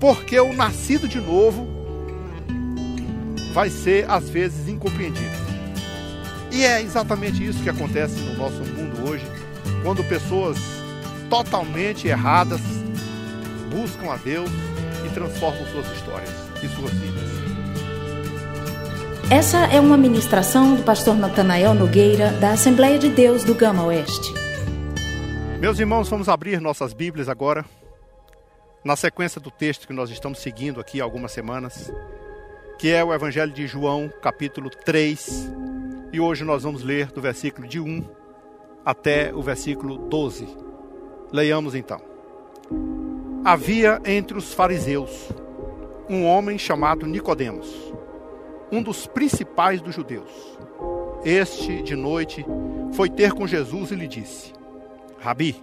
Porque o nascido de novo vai ser às vezes incompreendido. E é exatamente isso que acontece no nosso mundo hoje, quando pessoas totalmente erradas buscam a Deus e transformam suas histórias e suas vidas. Essa é uma ministração do pastor Natanael Nogueira, da Assembleia de Deus do Gama Oeste. Meus irmãos, vamos abrir nossas Bíblias agora, na sequência do texto que nós estamos seguindo aqui há algumas semanas, que é o Evangelho de João, capítulo 3, e hoje nós vamos ler do versículo de 1 até o versículo 12. Leiamos então. Havia entre os fariseus um homem chamado Nicodemos, um dos principais dos judeus. Este, de noite, foi ter com Jesus e lhe disse: Rabi,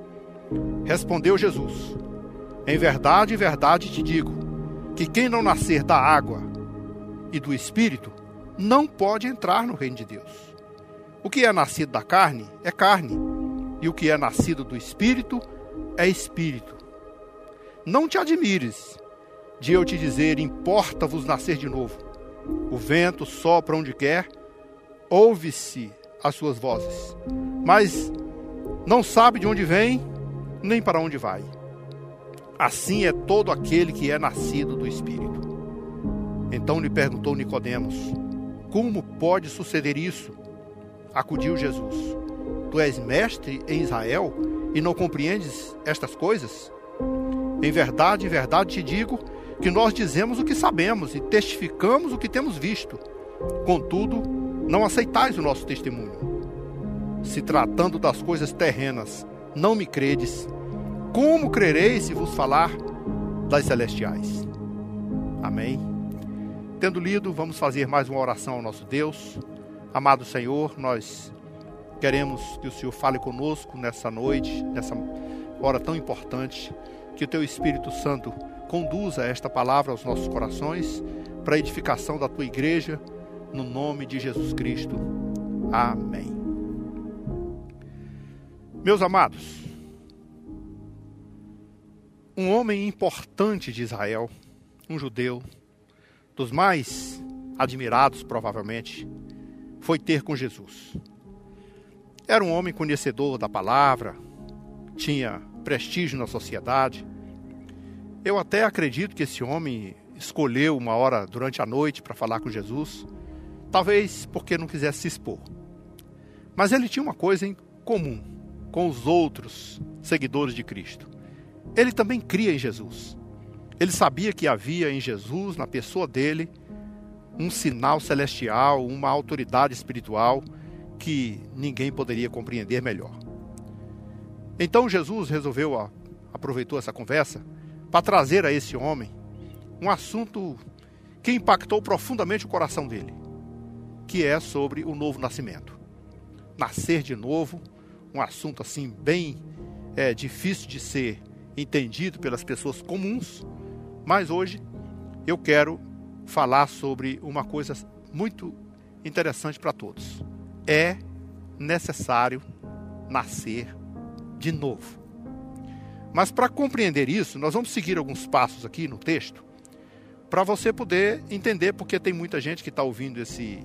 Respondeu Jesus: Em verdade, verdade te digo, que quem não nascer da água e do espírito não pode entrar no reino de Deus. O que é nascido da carne é carne, e o que é nascido do espírito é espírito. Não te admires de eu te dizer: importa-vos nascer de novo. O vento sopra onde quer, ouve-se as suas vozes, mas não sabe de onde vem nem para onde vai. Assim é todo aquele que é nascido do Espírito. Então lhe perguntou Nicodemos: como pode suceder isso? Acudiu Jesus. Tu és mestre em Israel e não compreendes estas coisas? Em verdade, em verdade te digo que nós dizemos o que sabemos e testificamos o que temos visto. Contudo, não aceitais o nosso testemunho. Se tratando das coisas terrenas, não me credes, como crereis se vos falar das celestiais? Amém. Tendo lido, vamos fazer mais uma oração ao nosso Deus. Amado Senhor, nós queremos que o Senhor fale conosco nessa noite, nessa hora tão importante, que o Teu Espírito Santo conduza esta palavra aos nossos corações, para a edificação da Tua igreja, no nome de Jesus Cristo. Amém. Meus amados, um homem importante de Israel, um judeu, dos mais admirados, provavelmente, foi ter com Jesus. Era um homem conhecedor da palavra, tinha prestígio na sociedade. Eu até acredito que esse homem escolheu uma hora durante a noite para falar com Jesus, talvez porque não quisesse se expor. Mas ele tinha uma coisa em comum com os outros seguidores de Cristo. Ele também cria em Jesus. Ele sabia que havia em Jesus, na pessoa dele, um sinal celestial, uma autoridade espiritual que ninguém poderia compreender melhor. Então Jesus resolveu, aproveitou essa conversa, para trazer a esse homem um assunto que impactou profundamente o coração dele, que é sobre o novo nascimento. Nascer de novo, um assunto assim bem é, difícil de ser entendido pelas pessoas comuns, mas hoje eu quero falar sobre uma coisa muito interessante para todos. É necessário nascer de novo. Mas para compreender isso, nós vamos seguir alguns passos aqui no texto, para você poder entender, porque tem muita gente que está ouvindo esse,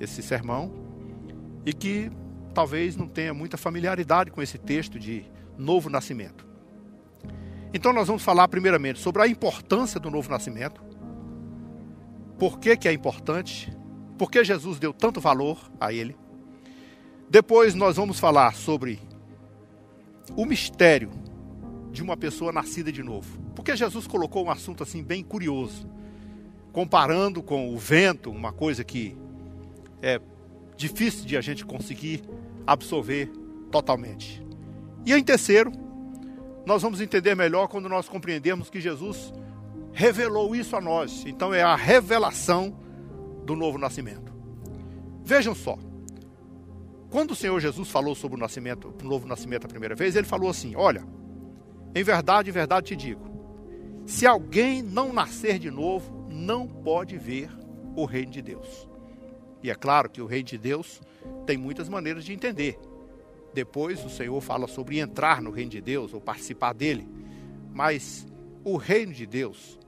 esse sermão e que talvez não tenha muita familiaridade com esse texto de novo nascimento. Então nós vamos falar primeiramente sobre a importância do novo nascimento. Por que, que é importante? Por que Jesus deu tanto valor a ele? Depois nós vamos falar sobre o mistério de uma pessoa nascida de novo. Porque Jesus colocou um assunto assim bem curioso, comparando com o vento, uma coisa que é difícil de a gente conseguir absorver totalmente. E em terceiro, nós vamos entender melhor quando nós compreendermos que Jesus revelou isso a nós. Então é a revelação do novo nascimento. Vejam só. Quando o Senhor Jesus falou sobre o nascimento, o novo nascimento a primeira vez, ele falou assim: "Olha, em verdade, em verdade te digo, se alguém não nascer de novo, não pode ver o reino de Deus." E é claro que o reino de Deus tem muitas maneiras de entender. Depois o Senhor fala sobre entrar no reino de Deus ou participar dele. Mas o reino de Deus,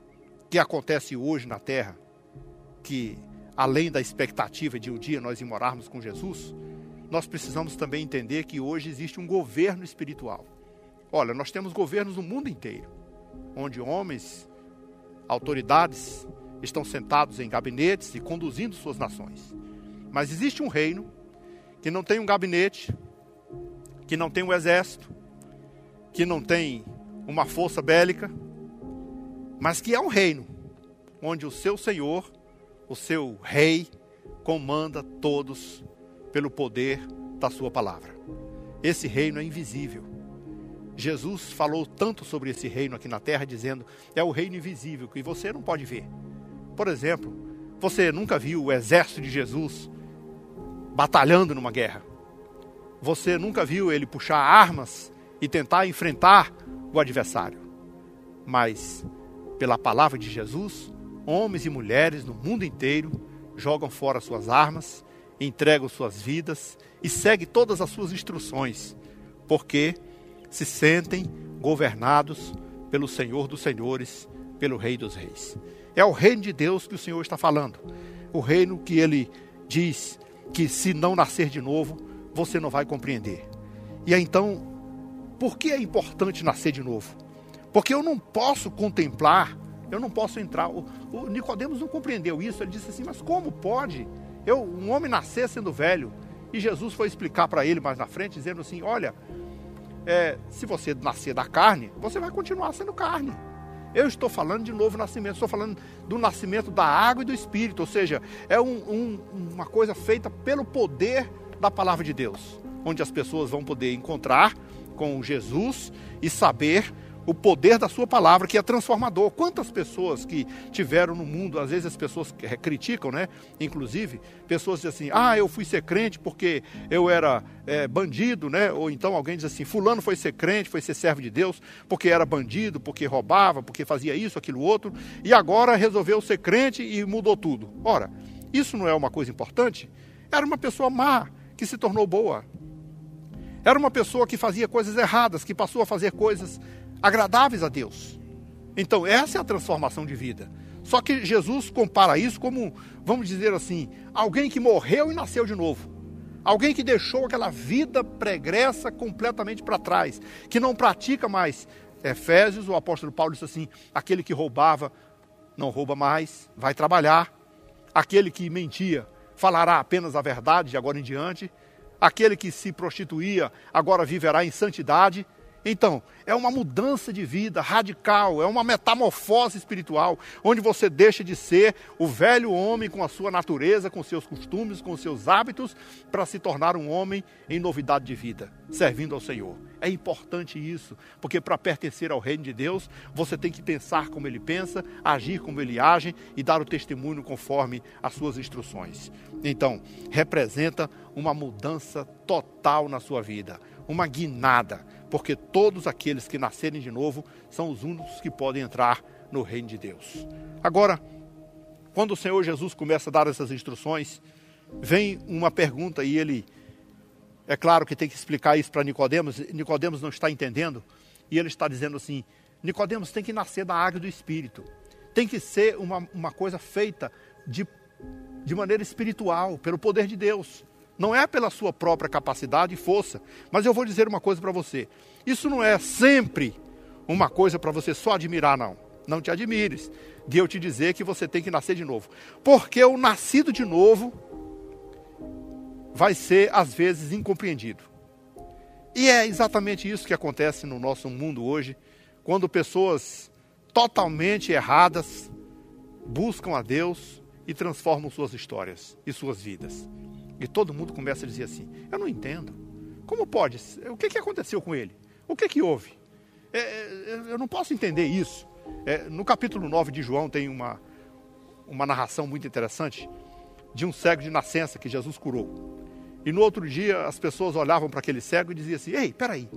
que acontece hoje na terra, que além da expectativa de um dia nós morarmos com Jesus, nós precisamos também entender que hoje existe um governo espiritual. Olha, nós temos governos no mundo inteiro, onde homens, autoridades, estão sentados em gabinetes e conduzindo suas nações. Mas existe um reino que não tem um gabinete, que não tem um exército, que não tem uma força bélica, mas que é um reino onde o seu Senhor, o seu rei, comanda todos pelo poder da sua palavra. Esse reino é invisível. Jesus falou tanto sobre esse reino aqui na terra, dizendo: é o reino invisível que você não pode ver. Por exemplo, você nunca viu o exército de Jesus batalhando numa guerra. Você nunca viu ele puxar armas e tentar enfrentar o adversário. Mas, pela palavra de Jesus, homens e mulheres no mundo inteiro jogam fora suas armas, entregam suas vidas e seguem todas as suas instruções, porque se sentem governados pelo Senhor dos Senhores, pelo Rei dos Reis. É o reino de Deus que o Senhor está falando. O reino que ele diz que se não nascer de novo, você não vai compreender. E aí, então, por que é importante nascer de novo? Porque eu não posso contemplar, eu não posso entrar. O, o Nicodemos não compreendeu isso. Ele disse assim: mas como pode eu, um homem nascer sendo velho? E Jesus foi explicar para ele mais na frente, dizendo assim: olha, é, se você nascer da carne, você vai continuar sendo carne. Eu estou falando de novo nascimento, estou falando do nascimento da água e do Espírito, ou seja, é um, um, uma coisa feita pelo poder da palavra de Deus, onde as pessoas vão poder encontrar com Jesus e saber o poder da sua palavra que é transformador. Quantas pessoas que tiveram no mundo, às vezes as pessoas criticam, né? Inclusive, pessoas dizem assim: ah, eu fui ser crente porque eu era é, bandido, né? Ou então alguém diz assim: Fulano foi ser crente, foi ser servo de Deus porque era bandido, porque roubava, porque fazia isso, aquilo, outro, e agora resolveu ser crente e mudou tudo. Ora, isso não é uma coisa importante? Era uma pessoa má que se tornou boa. Era uma pessoa que fazia coisas erradas, que passou a fazer coisas agradáveis a Deus. Então, essa é a transformação de vida. Só que Jesus compara isso como, vamos dizer assim, alguém que morreu e nasceu de novo. Alguém que deixou aquela vida pregressa completamente para trás, que não pratica mais. Efésios, o apóstolo Paulo disse assim: aquele que roubava, não rouba mais, vai trabalhar. Aquele que mentia, falará apenas a verdade de agora em diante. Aquele que se prostituía, agora viverá em santidade. Então, é uma mudança de vida radical, é uma metamorfose espiritual, onde você deixa de ser o velho homem com a sua natureza, com seus costumes, com seus hábitos, para se tornar um homem em novidade de vida, servindo ao Senhor. É importante isso, porque para pertencer ao reino de Deus, você tem que pensar como ele pensa, agir como ele age e dar o testemunho conforme as suas instruções. Então, representa uma mudança total na sua vida, uma guinada porque todos aqueles que nascerem de novo são os únicos que podem entrar no reino de Deus. Agora, quando o Senhor Jesus começa a dar essas instruções, vem uma pergunta e ele é claro que tem que explicar isso para Nicodemos. Nicodemos não está entendendo e ele está dizendo assim: Nicodemos tem que nascer da água do Espírito. Tem que ser uma, uma coisa feita de, de maneira espiritual, pelo poder de Deus. Não é pela sua própria capacidade e força. Mas eu vou dizer uma coisa para você. Isso não é sempre uma coisa para você só admirar, não. Não te admires de eu te dizer que você tem que nascer de novo. Porque o nascido de novo vai ser, às vezes, incompreendido. E é exatamente isso que acontece no nosso mundo hoje, quando pessoas totalmente erradas buscam a Deus e transformam suas histórias e suas vidas. E todo mundo começa a dizer assim: Eu não entendo. Como pode? O que, que aconteceu com ele? O que, que houve? É, é, eu não posso entender isso. É, no capítulo 9 de João tem uma, uma narração muito interessante de um cego de nascença que Jesus curou. E no outro dia as pessoas olhavam para aquele cego e diziam assim: Ei, peraí,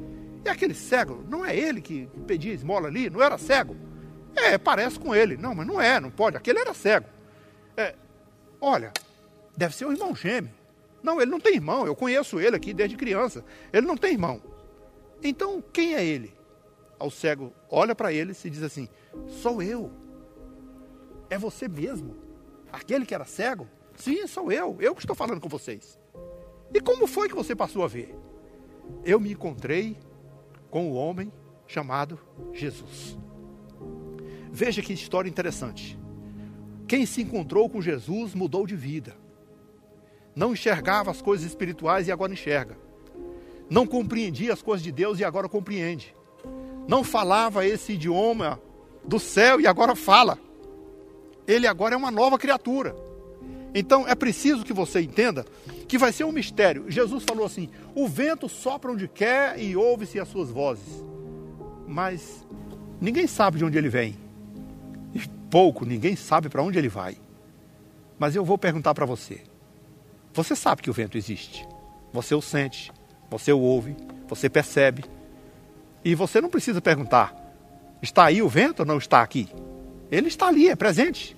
é aquele cego? Não é ele que pedia esmola ali? Não era cego? É, parece com ele. Não, mas não é, não pode. Aquele era cego. É, olha, deve ser o irmão gêmeo. Não, ele não tem irmão. Eu conheço ele aqui desde criança. Ele não tem irmão. Então, quem é ele? Ao cego olha para ele e diz assim: Sou eu. É você mesmo. Aquele que era cego? Sim, sou eu. Eu que estou falando com vocês. E como foi que você passou a ver? Eu me encontrei com o homem chamado Jesus. Veja que história interessante. Quem se encontrou com Jesus mudou de vida. Não enxergava as coisas espirituais e agora enxerga. Não compreendia as coisas de Deus e agora compreende. Não falava esse idioma do céu e agora fala. Ele agora é uma nova criatura. Então é preciso que você entenda que vai ser um mistério. Jesus falou assim: o vento sopra onde quer e ouve-se as suas vozes. Mas ninguém sabe de onde ele vem. E pouco, ninguém sabe para onde ele vai. Mas eu vou perguntar para você. Você sabe que o vento existe. Você o sente, você o ouve, você percebe. E você não precisa perguntar: está aí o vento ou não está aqui? Ele está ali, é presente.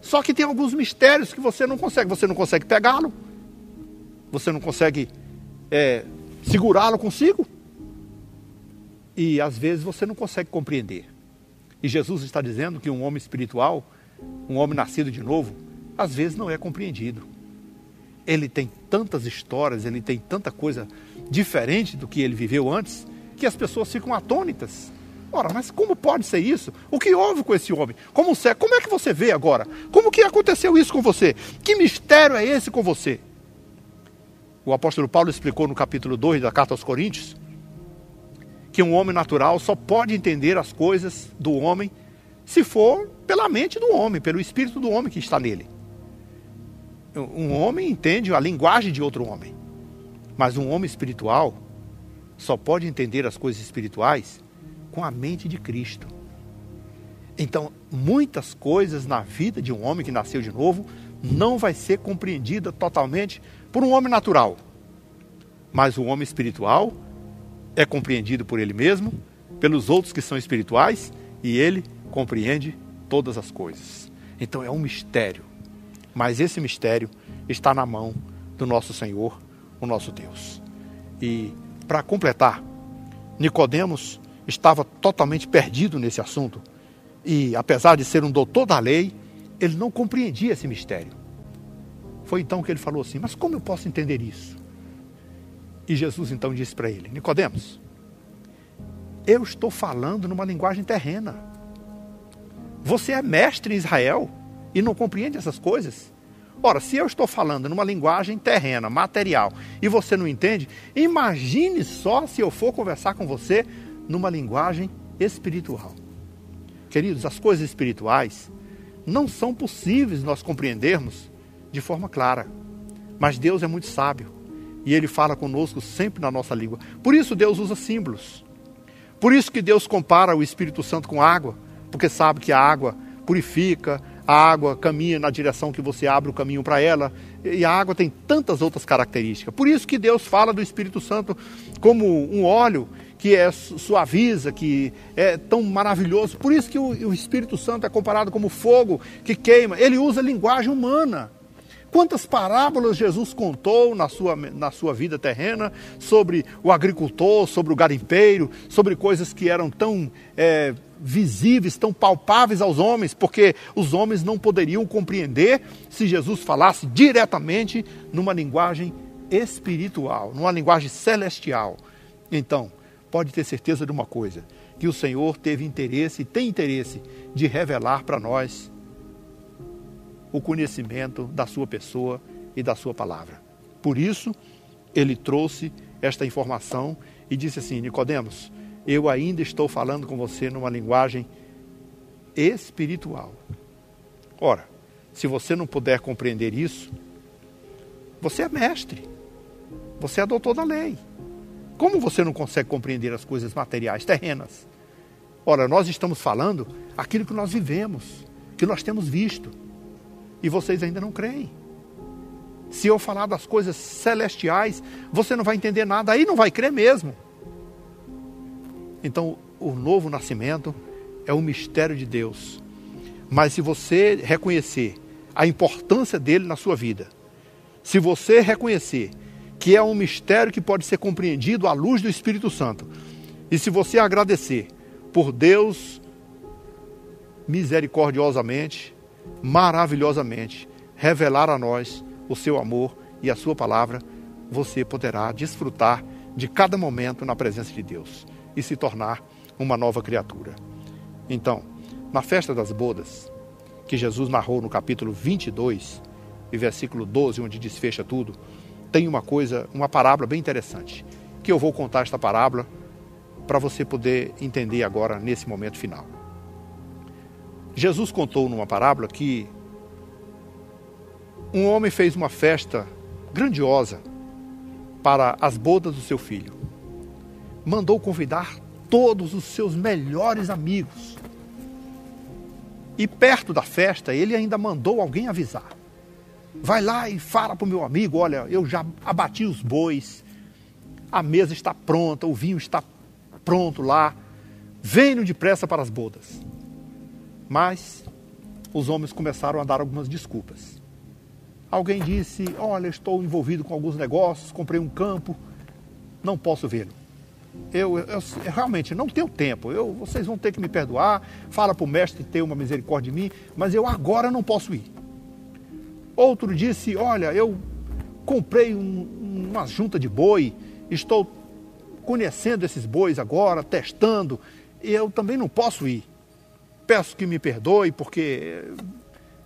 Só que tem alguns mistérios que você não consegue. Você não consegue pegá-lo. Você não consegue é, segurá-lo consigo. E às vezes você não consegue compreender. E Jesus está dizendo que um homem espiritual, um homem nascido de novo, às vezes não é compreendido. Ele tem tantas histórias, ele tem tanta coisa diferente do que ele viveu antes, que as pessoas ficam atônitas. Ora, mas como pode ser isso? O que houve com esse homem? Como, como é que você vê agora? Como que aconteceu isso com você? Que mistério é esse com você? O apóstolo Paulo explicou no capítulo 2 da carta aos Coríntios que um homem natural só pode entender as coisas do homem se for pela mente do homem, pelo espírito do homem que está nele. Um homem entende a linguagem de outro homem, mas um homem espiritual só pode entender as coisas espirituais com a mente de Cristo. Então, muitas coisas na vida de um homem que nasceu de novo não vai ser compreendida totalmente por um homem natural. Mas o homem espiritual é compreendido por ele mesmo, pelos outros que são espirituais, e ele compreende todas as coisas. Então é um mistério. Mas esse mistério está na mão do nosso Senhor, o nosso Deus. E para completar, Nicodemos estava totalmente perdido nesse assunto. E, apesar de ser um doutor da lei, ele não compreendia esse mistério. Foi então que ele falou assim: Mas como eu posso entender isso? E Jesus então disse para ele: Nicodemos, eu estou falando numa linguagem terrena. Você é mestre em Israel e não compreende essas coisas? Ora, se eu estou falando numa linguagem terrena, material, e você não entende, imagine só se eu for conversar com você numa linguagem espiritual. Queridos, as coisas espirituais não são possíveis nós compreendermos de forma clara. Mas Deus é muito sábio e ele fala conosco sempre na nossa língua. Por isso Deus usa símbolos. Por isso que Deus compara o Espírito Santo com água, porque sabe que a água purifica, a água caminha na direção que você abre o caminho para ela, e a água tem tantas outras características. Por isso que Deus fala do Espírito Santo como um óleo que é suaviza, que é tão maravilhoso. Por isso que o, Espírito Santo é comparado como fogo que queima. Ele usa linguagem humana. Quantas parábolas Jesus contou na sua, na sua vida terrena sobre o agricultor, sobre o garimpeiro, sobre coisas que eram tão é, visíveis, tão palpáveis aos homens, porque os homens não poderiam compreender se Jesus falasse diretamente numa linguagem espiritual, numa linguagem celestial. Então, pode ter certeza de uma coisa: que o Senhor teve interesse e tem interesse de revelar para nós o conhecimento da sua pessoa e da sua palavra. Por isso, ele trouxe esta informação e disse assim: Nicodemos, eu ainda estou falando com você numa linguagem espiritual. Ora, se você não puder compreender isso, você é mestre, você é doutor da lei. Como você não consegue compreender as coisas materiais, terrenas? Ora, nós estamos falando aquilo que nós vivemos, que nós temos visto. E vocês ainda não creem. Se eu falar das coisas celestiais, você não vai entender nada, aí não vai crer mesmo. Então, o novo nascimento é um mistério de Deus. Mas se você reconhecer a importância dele na sua vida, se você reconhecer que é um mistério que pode ser compreendido à luz do Espírito Santo, e se você agradecer por Deus misericordiosamente, maravilhosamente, revelar a nós o seu amor e a sua palavra, você poderá desfrutar de cada momento na presença de Deus e se tornar uma nova criatura. Então, na festa das bodas, que Jesus narrou no capítulo 22 e versículo 12, onde desfecha tudo, tem uma coisa, uma parábola bem interessante, que eu vou contar esta parábola para você poder entender agora nesse momento final. Jesus contou numa parábola que um homem fez uma festa grandiosa para as bodas do seu filho. Mandou convidar todos os seus melhores amigos. E perto da festa, ele ainda mandou alguém avisar. Vai lá e fala para o meu amigo: olha, eu já abati os bois, a mesa está pronta, o vinho está pronto lá, venham depressa para as bodas. Mas os homens começaram a dar algumas desculpas. Alguém disse: Olha, estou envolvido com alguns negócios, comprei um campo, não posso vê-lo. Eu, eu, eu, realmente não tenho tempo. Eu, vocês vão ter que me perdoar. Fala para o mestre ter uma misericórdia de mim, mas eu agora não posso ir. Outro disse: Olha, eu comprei um, uma junta de boi, estou conhecendo esses bois agora, testando, e eu também não posso ir. Peço que me perdoe, porque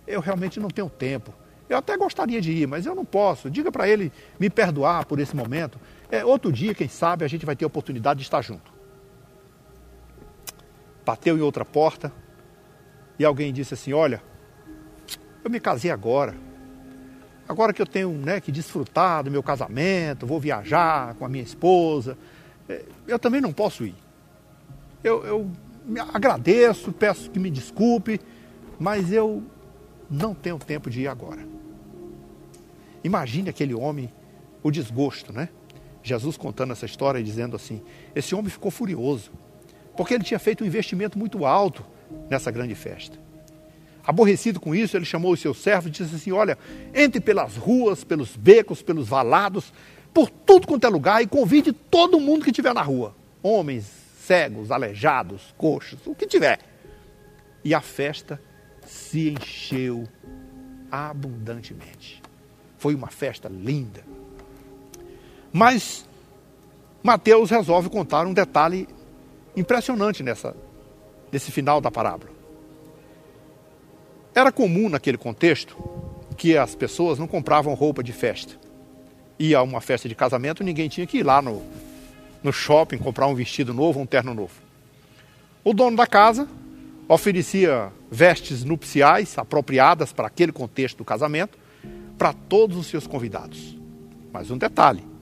eu realmente não tenho tempo. Eu até gostaria de ir, mas eu não posso. Diga para ele me perdoar por esse momento. É, outro dia, quem sabe, a gente vai ter a oportunidade de estar junto. Bateu em outra porta e alguém disse assim: Olha, eu me casei agora. Agora que eu tenho né, que desfrutar do meu casamento, vou viajar com a minha esposa, é, eu também não posso ir. Eu, eu agradeço, peço que me desculpe, mas eu não tenho tempo de ir agora. Imagine aquele homem, o desgosto, né? Jesus contando essa história e dizendo assim: esse homem ficou furioso, porque ele tinha feito um investimento muito alto nessa grande festa. Aborrecido com isso, ele chamou os seus servos e disse assim: Olha, entre pelas ruas, pelos becos, pelos valados, por tudo quanto é lugar e convide todo mundo que estiver na rua: homens, cegos, aleijados, coxos, o que tiver. E a festa se encheu abundantemente. Foi uma festa linda. Mas Mateus resolve contar um detalhe impressionante nessa, nesse final da parábola. Era comum naquele contexto que as pessoas não compravam roupa de festa. Ia a uma festa de casamento, ninguém tinha que ir lá no, no shopping comprar um vestido novo, um terno novo. O dono da casa oferecia vestes nupciais apropriadas para aquele contexto do casamento para todos os seus convidados. Mas um detalhe: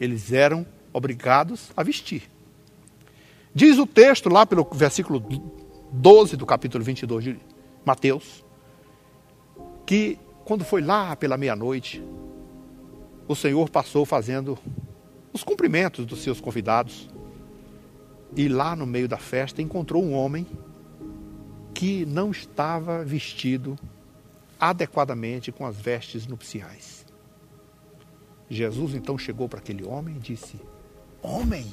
eles eram obrigados a vestir. Diz o texto lá pelo versículo 12 do capítulo 22 de Mateus, que quando foi lá pela meia-noite, o Senhor passou fazendo os cumprimentos dos seus convidados. E lá no meio da festa encontrou um homem que não estava vestido adequadamente com as vestes nupciais. Jesus então chegou para aquele homem e disse: Homem,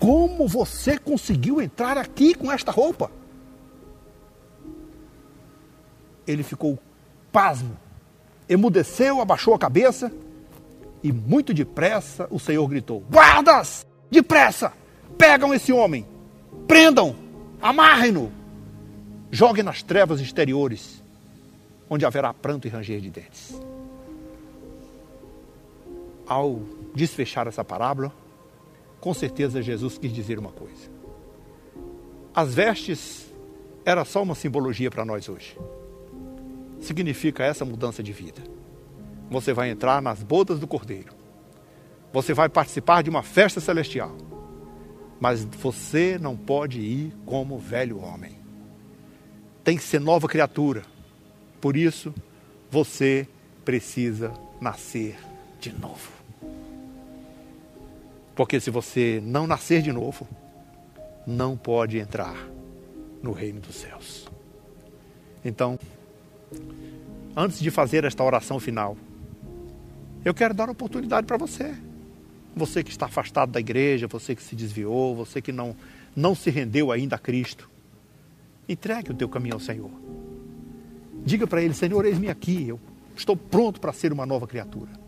como você conseguiu entrar aqui com esta roupa? Ele ficou pasmo, emudeceu, abaixou a cabeça e, muito depressa, o Senhor gritou: Guardas! Depressa! Pegam esse homem, prendam, amarrem-no, joguem nas trevas exteriores onde haverá pranto e ranger de dentes. Ao desfechar essa parábola, com certeza Jesus quis dizer uma coisa. As vestes era só uma simbologia para nós hoje. Significa essa mudança de vida. Você vai entrar nas bodas do Cordeiro. Você vai participar de uma festa celestial. Mas você não pode ir como velho homem. Tem que ser nova criatura. Por isso, você precisa nascer de novo. Porque se você não nascer de novo, não pode entrar no reino dos céus. Então, antes de fazer esta oração final, eu quero dar oportunidade para você. Você que está afastado da igreja, você que se desviou, você que não, não se rendeu ainda a Cristo. Entregue o teu caminho ao Senhor. Diga para Ele: Senhor, eis-me aqui, eu estou pronto para ser uma nova criatura.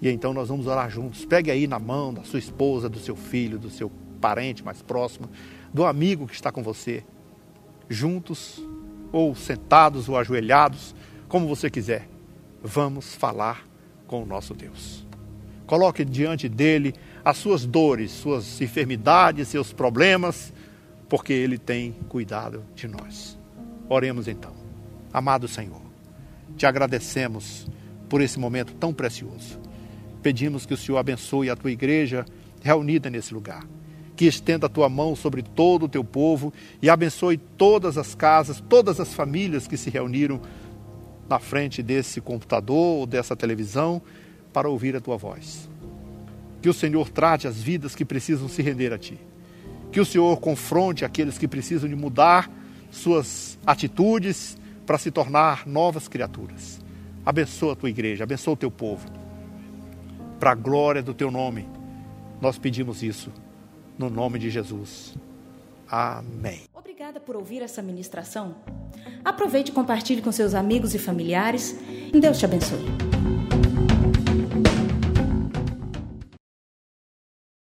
E então nós vamos orar juntos. Pegue aí na mão da sua esposa, do seu filho, do seu parente mais próximo, do amigo que está com você. Juntos, ou sentados, ou ajoelhados, como você quiser. Vamos falar com o nosso Deus. Coloque diante dele as suas dores, suas enfermidades, seus problemas, porque ele tem cuidado de nós. Oremos então. Amado Senhor, te agradecemos por esse momento tão precioso pedimos que o Senhor abençoe a tua igreja reunida nesse lugar. Que estenda a tua mão sobre todo o teu povo e abençoe todas as casas, todas as famílias que se reuniram na frente desse computador ou dessa televisão para ouvir a tua voz. Que o Senhor trate as vidas que precisam se render a ti. Que o Senhor confronte aqueles que precisam de mudar suas atitudes para se tornar novas criaturas. Abençoa a tua igreja, abençoa o teu povo para a glória do teu nome. Nós pedimos isso no nome de Jesus. Amém. Obrigada por ouvir essa ministração. Aproveite e compartilhe com seus amigos e familiares. Deus te abençoe.